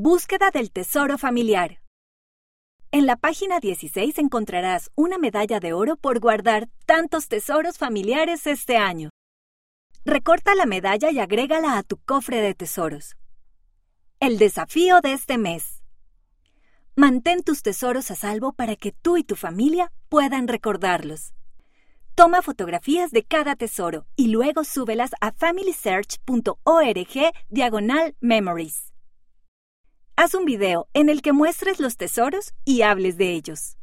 Búsqueda del tesoro familiar. En la página 16 encontrarás una medalla de oro por guardar tantos tesoros familiares este año. Recorta la medalla y agrégala a tu cofre de tesoros. El desafío de este mes. Mantén tus tesoros a salvo para que tú y tu familia puedan recordarlos. Toma fotografías de cada tesoro y luego súbelas a familysearch.org diagonal memories. Haz un video en el que muestres los tesoros y hables de ellos.